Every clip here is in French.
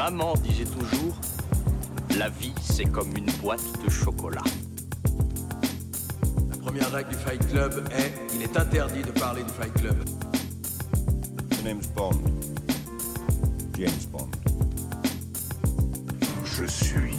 Maman disait toujours, la vie c'est comme une boîte de chocolat. La première règle du Fight Club est il est interdit de parler du Fight Club. The name's Bond. James Bond. Je suis.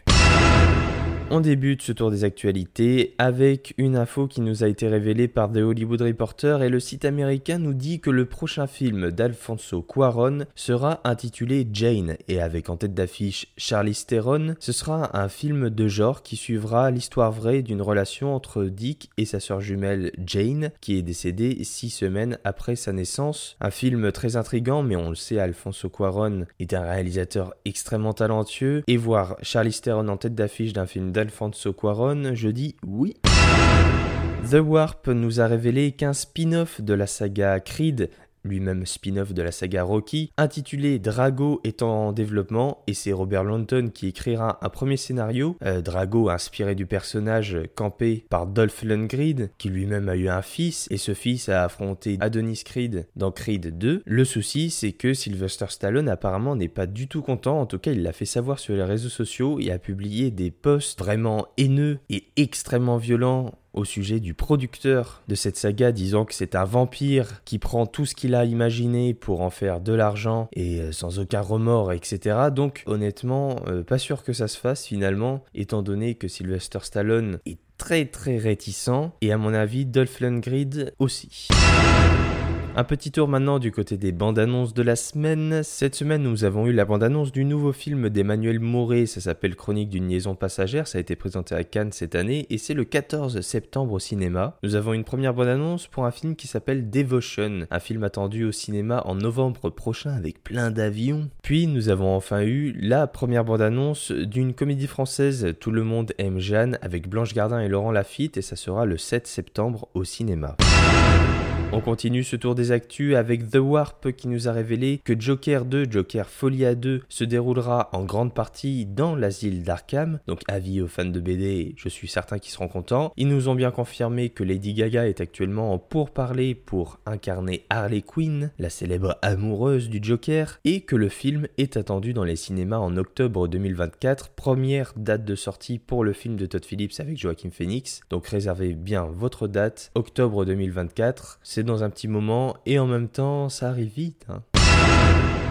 On débute ce tour des actualités avec une info qui nous a été révélée par The Hollywood Reporter et le site américain nous dit que le prochain film d'Alfonso Cuaron sera intitulé Jane et avec en tête d'affiche Charlize Theron, ce sera un film de genre qui suivra l'histoire vraie d'une relation entre Dick et sa sœur jumelle Jane qui est décédée six semaines après sa naissance. Un film très intrigant mais on le sait Alfonso Cuaron est un réalisateur extrêmement talentueux et voir Charlize Theron en tête d'affiche d'un film Alfonso Cuaron, je dis oui. The Warp nous a révélé qu'un spin-off de la saga Creed lui-même spin-off de la saga Rocky, intitulé Drago est en développement et c'est Robert Lawton qui écrira un premier scénario. Euh, Drago inspiré du personnage campé par Dolph Lundgren qui lui-même a eu un fils et ce fils a affronté Adonis Creed dans Creed 2. Le souci c'est que Sylvester Stallone apparemment n'est pas du tout content, en tout cas il l'a fait savoir sur les réseaux sociaux et a publié des posts vraiment haineux et extrêmement violents au sujet du producteur de cette saga disant que c'est un vampire qui prend tout ce qu'il a imaginé pour en faire de l'argent et euh, sans aucun remords, etc. Donc honnêtement, euh, pas sûr que ça se fasse finalement, étant donné que Sylvester Stallone est très très réticent et à mon avis Dolph Lundgren aussi. Un petit tour maintenant du côté des bandes annonces de la semaine. Cette semaine, nous avons eu la bande annonce du nouveau film d'Emmanuel Mouret. Ça s'appelle Chronique d'une liaison passagère. Ça a été présenté à Cannes cette année et c'est le 14 septembre au cinéma. Nous avons une première bande annonce pour un film qui s'appelle Devotion, un film attendu au cinéma en novembre prochain avec plein d'avions. Puis nous avons enfin eu la première bande annonce d'une comédie française Tout le monde aime Jeanne avec Blanche Gardin et Laurent Lafitte et ça sera le 7 septembre au cinéma. On continue ce tour des actus avec The Warp qui nous a révélé que Joker 2, Joker Folie à 2 se déroulera en grande partie dans l'asile d'Arkham. Donc avis aux fans de BD, je suis certain qu'ils seront contents. Ils nous ont bien confirmé que Lady Gaga est actuellement en pourparlers pour incarner Harley Quinn, la célèbre amoureuse du Joker, et que le film est attendu dans les cinémas en octobre 2024, première date de sortie pour le film de Todd Phillips avec Joaquin Phoenix. Donc réservez bien votre date, octobre 2024. C'est dans un petit moment et en même temps ça arrive vite. Hein.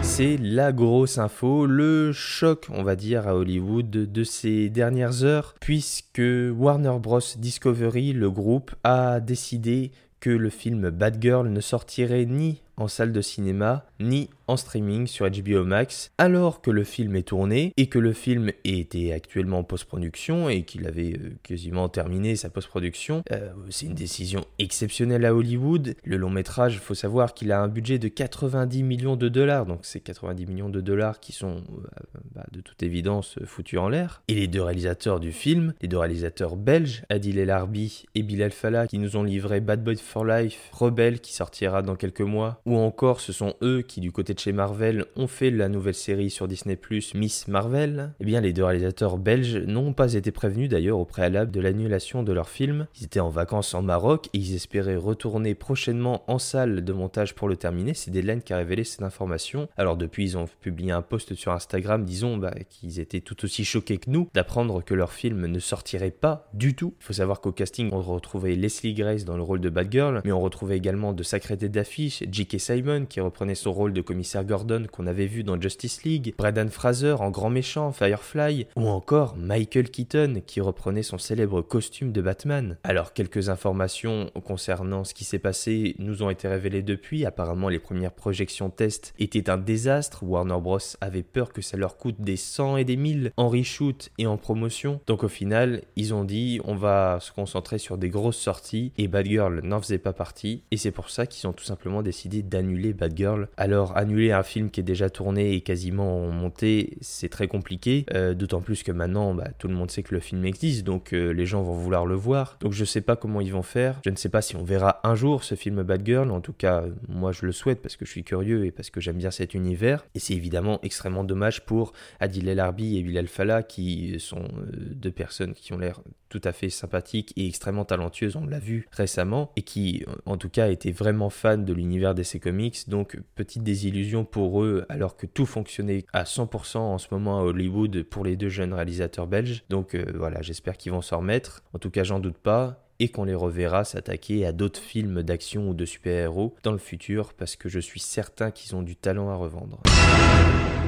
C'est la grosse info, le choc, on va dire, à Hollywood de ces dernières heures, puisque Warner Bros. Discovery, le groupe, a décidé que le film Bad Girl ne sortirait ni en salle de cinéma ni en streaming sur HBO Max, alors que le film est tourné et que le film était actuellement en post-production et qu'il avait euh, quasiment terminé sa post-production. Euh, c'est une décision exceptionnelle à Hollywood. Le long métrage, faut savoir qu'il a un budget de 90 millions de dollars, donc c'est 90 millions de dollars qui sont euh, bah, de toute évidence foutus en l'air. Et les deux réalisateurs du film, les deux réalisateurs belges, Adil El Arbi et Bilal Fallah, qui nous ont livré Bad Boy for Life, Rebelle, qui sortira dans quelques mois, ou encore ce sont eux qui du côté de chez Marvel ont fait la nouvelle série sur Disney ⁇ Miss Marvel, eh bien les deux réalisateurs belges n'ont pas été prévenus d'ailleurs au préalable de l'annulation de leur film. Ils étaient en vacances en Maroc et ils espéraient retourner prochainement en salle de montage pour le terminer. C'est Deadline qui a révélé cette information. Alors depuis ils ont publié un post sur Instagram disons bah, qu'ils étaient tout aussi choqués que nous d'apprendre que leur film ne sortirait pas du tout. Il faut savoir qu'au casting on retrouvait Leslie Grace dans le rôle de Bad Girl, mais on retrouvait également de sacrés têtes d'affiche, J.K. Simon qui reprenait son rôle de commissaire Gordon qu'on avait vu dans Justice League, Braden Fraser en grand méchant, Firefly, ou encore Michael Keaton qui reprenait son célèbre costume de Batman. Alors quelques informations concernant ce qui s'est passé nous ont été révélées depuis, apparemment les premières projections test étaient un désastre, Warner Bros. avait peur que ça leur coûte des 100 et des 1000 en reshoot et en promotion, donc au final ils ont dit on va se concentrer sur des grosses sorties. Et Bad Girl n'en faisait pas partie. Et c'est pour ça qu'ils ont tout simplement décidé d'annuler Bad Girl. Alors annuler un film qui est déjà tourné et quasiment monté, c'est très compliqué, euh, d'autant plus que maintenant bah, tout le monde sait que le film existe, donc euh, les gens vont vouloir le voir. Donc je sais pas comment ils vont faire, je ne sais pas si on verra un jour ce film Bad Girl, en tout cas moi je le souhaite parce que je suis curieux et parce que j'aime bien cet univers. Et c'est évidemment extrêmement dommage pour Adil El Arbi et Bilal Fallah qui sont deux personnes qui ont l'air tout à fait sympathiques et extrêmement talentueuses, on l'a vu récemment, et qui en tout cas étaient vraiment fans de l'univers DC Comics, donc petite désillusion pour eux alors que tout fonctionnait à 100% en ce moment à Hollywood pour les deux jeunes réalisateurs belges. Donc euh, voilà, j'espère qu'ils vont s'en remettre. En tout cas, j'en doute pas et qu'on les reverra s'attaquer à d'autres films d'action ou de super-héros dans le futur parce que je suis certain qu'ils ont du talent à revendre.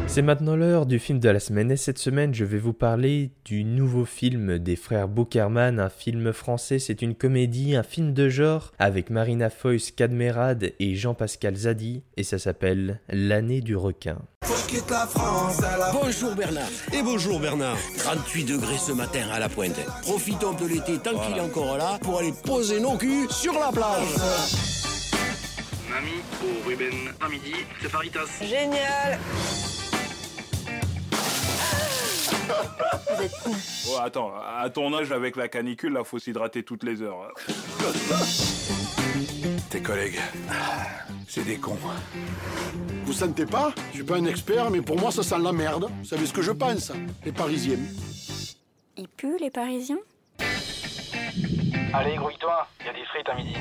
C'est maintenant l'heure du film de la semaine et cette semaine je vais vous parler du nouveau film des frères Bokerman, un film français, c'est une comédie, un film de genre avec Marina Foïs, Cadmerade et Jean-Pascal Zadi et ça s'appelle L'année du requin. Bonjour Bernard. Et bonjour Bernard. 38 degrés ce matin à la pointe. Profitons de l'été tant qu'il est encore là pour aller poser nos culs sur la plage. Mamie au Ruben à midi, c'est Faritas. Génial Vous êtes con. Oh, attends, à ton âge, avec la canicule, là, faut s'hydrater toutes les heures. Tes collègues, c'est des cons. Vous sentez pas? Je suis pas un expert, mais pour moi, ça sent la merde. Vous savez ce que je pense Les Parisiens. Ils puent, les Parisiens? Allez, grouille-toi, il y a des frites à midi.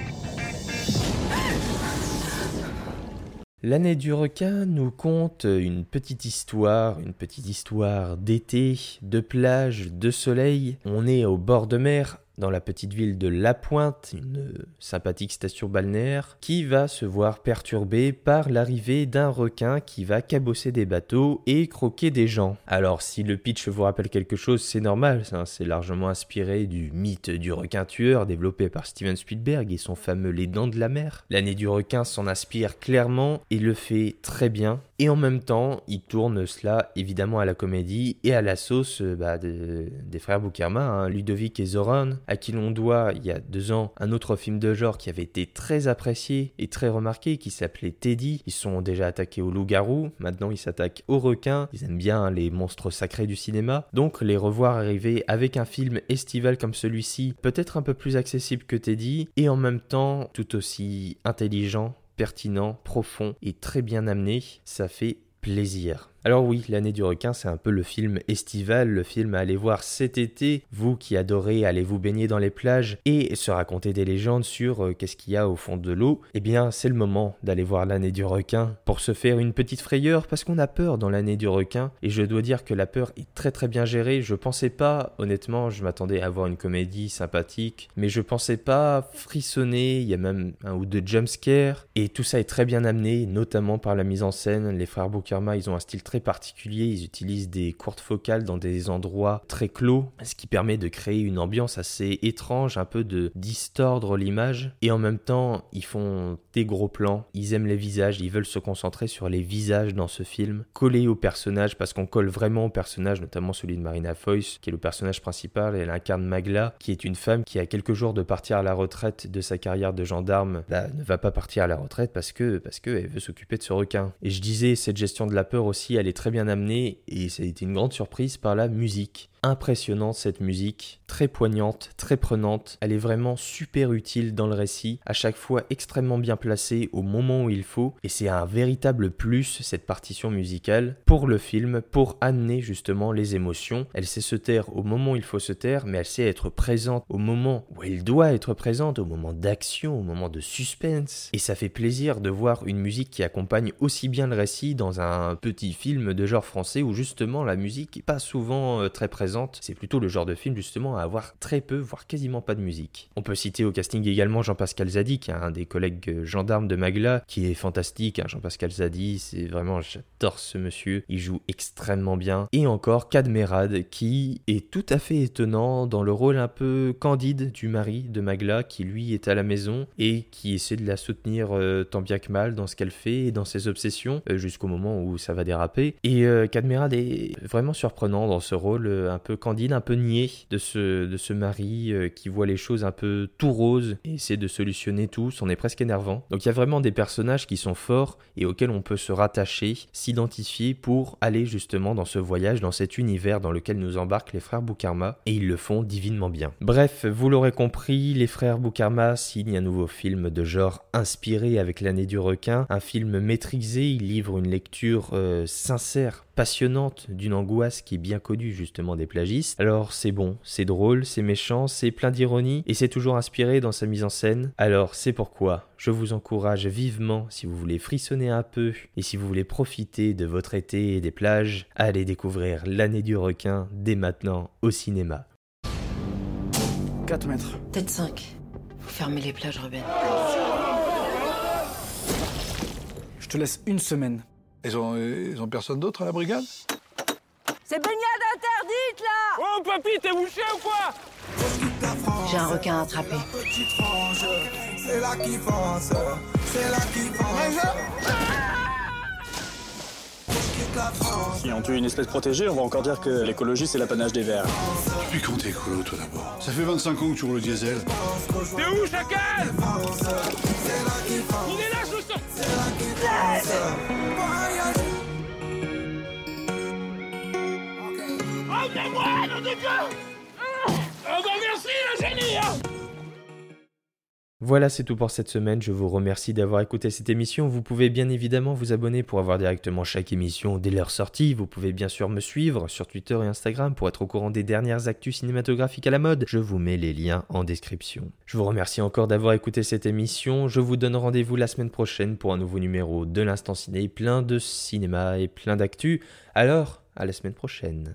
L'année du requin nous conte une petite histoire, une petite histoire d'été, de plage, de soleil. On est au bord de mer dans la petite ville de La Pointe, une sympathique station balnéaire, qui va se voir perturbée par l'arrivée d'un requin qui va cabosser des bateaux et croquer des gens. Alors si le pitch vous rappelle quelque chose, c'est normal, c'est largement inspiré du mythe du requin tueur développé par Steven Spielberg et son fameux Les Dents de la Mer. L'année du requin s'en inspire clairement et le fait très bien. Et en même temps, il tourne cela évidemment à la comédie et à la sauce bah, des frères Boukerma, hein, Ludovic et Zoran, à qui l'on doit, il y a deux ans, un autre film de genre qui avait été très apprécié et très remarqué, qui s'appelait Teddy. Ils sont déjà attaqués aux loups-garous, maintenant ils s'attaquent aux requins, ils aiment bien les monstres sacrés du cinéma. Donc les revoir arriver avec un film estival comme celui-ci, peut-être un peu plus accessible que Teddy, et en même temps tout aussi intelligent, pertinent, profond et très bien amené, ça fait plaisir. Alors oui, l'année du requin, c'est un peu le film estival, le film à aller voir cet été, vous qui adorez aller vous baigner dans les plages et se raconter des légendes sur euh, qu'est-ce qu'il y a au fond de l'eau, eh bien c'est le moment d'aller voir l'année du requin. Pour se faire une petite frayeur parce qu'on a peur dans l'année du requin et je dois dire que la peur est très très bien gérée, je pensais pas, honnêtement, je m'attendais à voir une comédie sympathique, mais je pensais pas frissonner, il y a même un ou deux jumpscares et tout ça est très bien amené, notamment par la mise en scène, les frères Boukherma, ils ont un style très particulier. Ils utilisent des courtes focales dans des endroits très clos, ce qui permet de créer une ambiance assez étrange, un peu de distordre l'image. Et en même temps, ils font des gros plans. Ils aiment les visages, ils veulent se concentrer sur les visages dans ce film, coller au personnage parce qu'on colle vraiment au personnage, notamment celui de Marina Foïs, qui est le personnage principal. Elle incarne Magla, qui est une femme qui a quelques jours de partir à la retraite de sa carrière de gendarme, bah, ne va pas partir à la retraite parce que parce qu'elle veut s'occuper de ce requin. Et je disais, cette gestion de la peur aussi, elle est très bien amenée et ça a été une grande surprise par la musique impressionnante cette musique, très poignante, très prenante. Elle est vraiment super utile dans le récit, à chaque fois extrêmement bien placée au moment où il faut, et c'est un véritable plus cette partition musicale pour le film, pour amener justement les émotions. Elle sait se taire au moment où il faut se taire, mais elle sait être présente au moment où elle doit être présente, au moment d'action, au moment de suspense. Et ça fait plaisir de voir une musique qui accompagne aussi bien le récit dans un petit film de genre français où justement la musique n'est pas souvent euh, très présente c'est plutôt le genre de film justement à avoir très peu, voire quasiment pas de musique. On peut citer au casting également Jean-Pascal Zadi, un des collègues euh, gendarmes de Magla, qui est fantastique. Hein. Jean-Pascal Zadi, c'est vraiment, j'adore ce monsieur, il joue extrêmement bien. Et encore Cadmerade, qui est tout à fait étonnant dans le rôle un peu candide du mari de Magla, qui lui est à la maison et qui essaie de la soutenir euh, tant bien que mal dans ce qu'elle fait et dans ses obsessions, euh, jusqu'au moment où ça va déraper. Et Cadmerade est vraiment surprenant dans ce rôle un peu candide, un peu niais de ce, de ce mari euh, qui voit les choses un peu tout rose et essaie de solutionner tout, on est presque énervant. Donc il y a vraiment des personnages qui sont forts et auxquels on peut se rattacher, s'identifier pour aller justement dans ce voyage, dans cet univers dans lequel nous embarquent les frères Boukarma et ils le font divinement bien. Bref, vous l'aurez compris, les frères Boukarma signent un nouveau film de genre inspiré avec l'année du requin, un film maîtrisé, il livre une lecture euh, sincère passionnante d'une angoisse qui est bien connue justement des plagistes. Alors c'est bon, c'est drôle, c'est méchant, c'est plein d'ironie et c'est toujours inspiré dans sa mise en scène. Alors c'est pourquoi je vous encourage vivement si vous voulez frissonner un peu et si vous voulez profiter de votre été et des plages, à aller découvrir l'année du requin dès maintenant au cinéma. 4 mètres. Peut-être 5. Faut fermer les plages, Ruben. Je te laisse une semaine. Ils ont, ils ont personne d'autre à la brigade? C'est baignade interdite là Oh papy, t'es bouché ou quoi J'ai un requin à attraper. C'est là qui fonce, c'est là qui fonce. Si on tue une espèce protégée, on va encore dire que l'écologie c'est l'apanage des verts. Depuis quand t'es écolo toi d'abord Ça fait 25 ans que tu roules le diesel. T'es où chacal Il est là, je le sens Voilà, c'est tout pour cette semaine. Je vous remercie d'avoir écouté cette émission. Vous pouvez bien évidemment vous abonner pour avoir directement chaque émission dès leur sortie. Vous pouvez bien sûr me suivre sur Twitter et Instagram pour être au courant des dernières actus cinématographiques à la mode. Je vous mets les liens en description. Je vous remercie encore d'avoir écouté cette émission. Je vous donne rendez-vous la semaine prochaine pour un nouveau numéro de l'Instant Ciné, plein de cinéma et plein d'actu. Alors, à la semaine prochaine.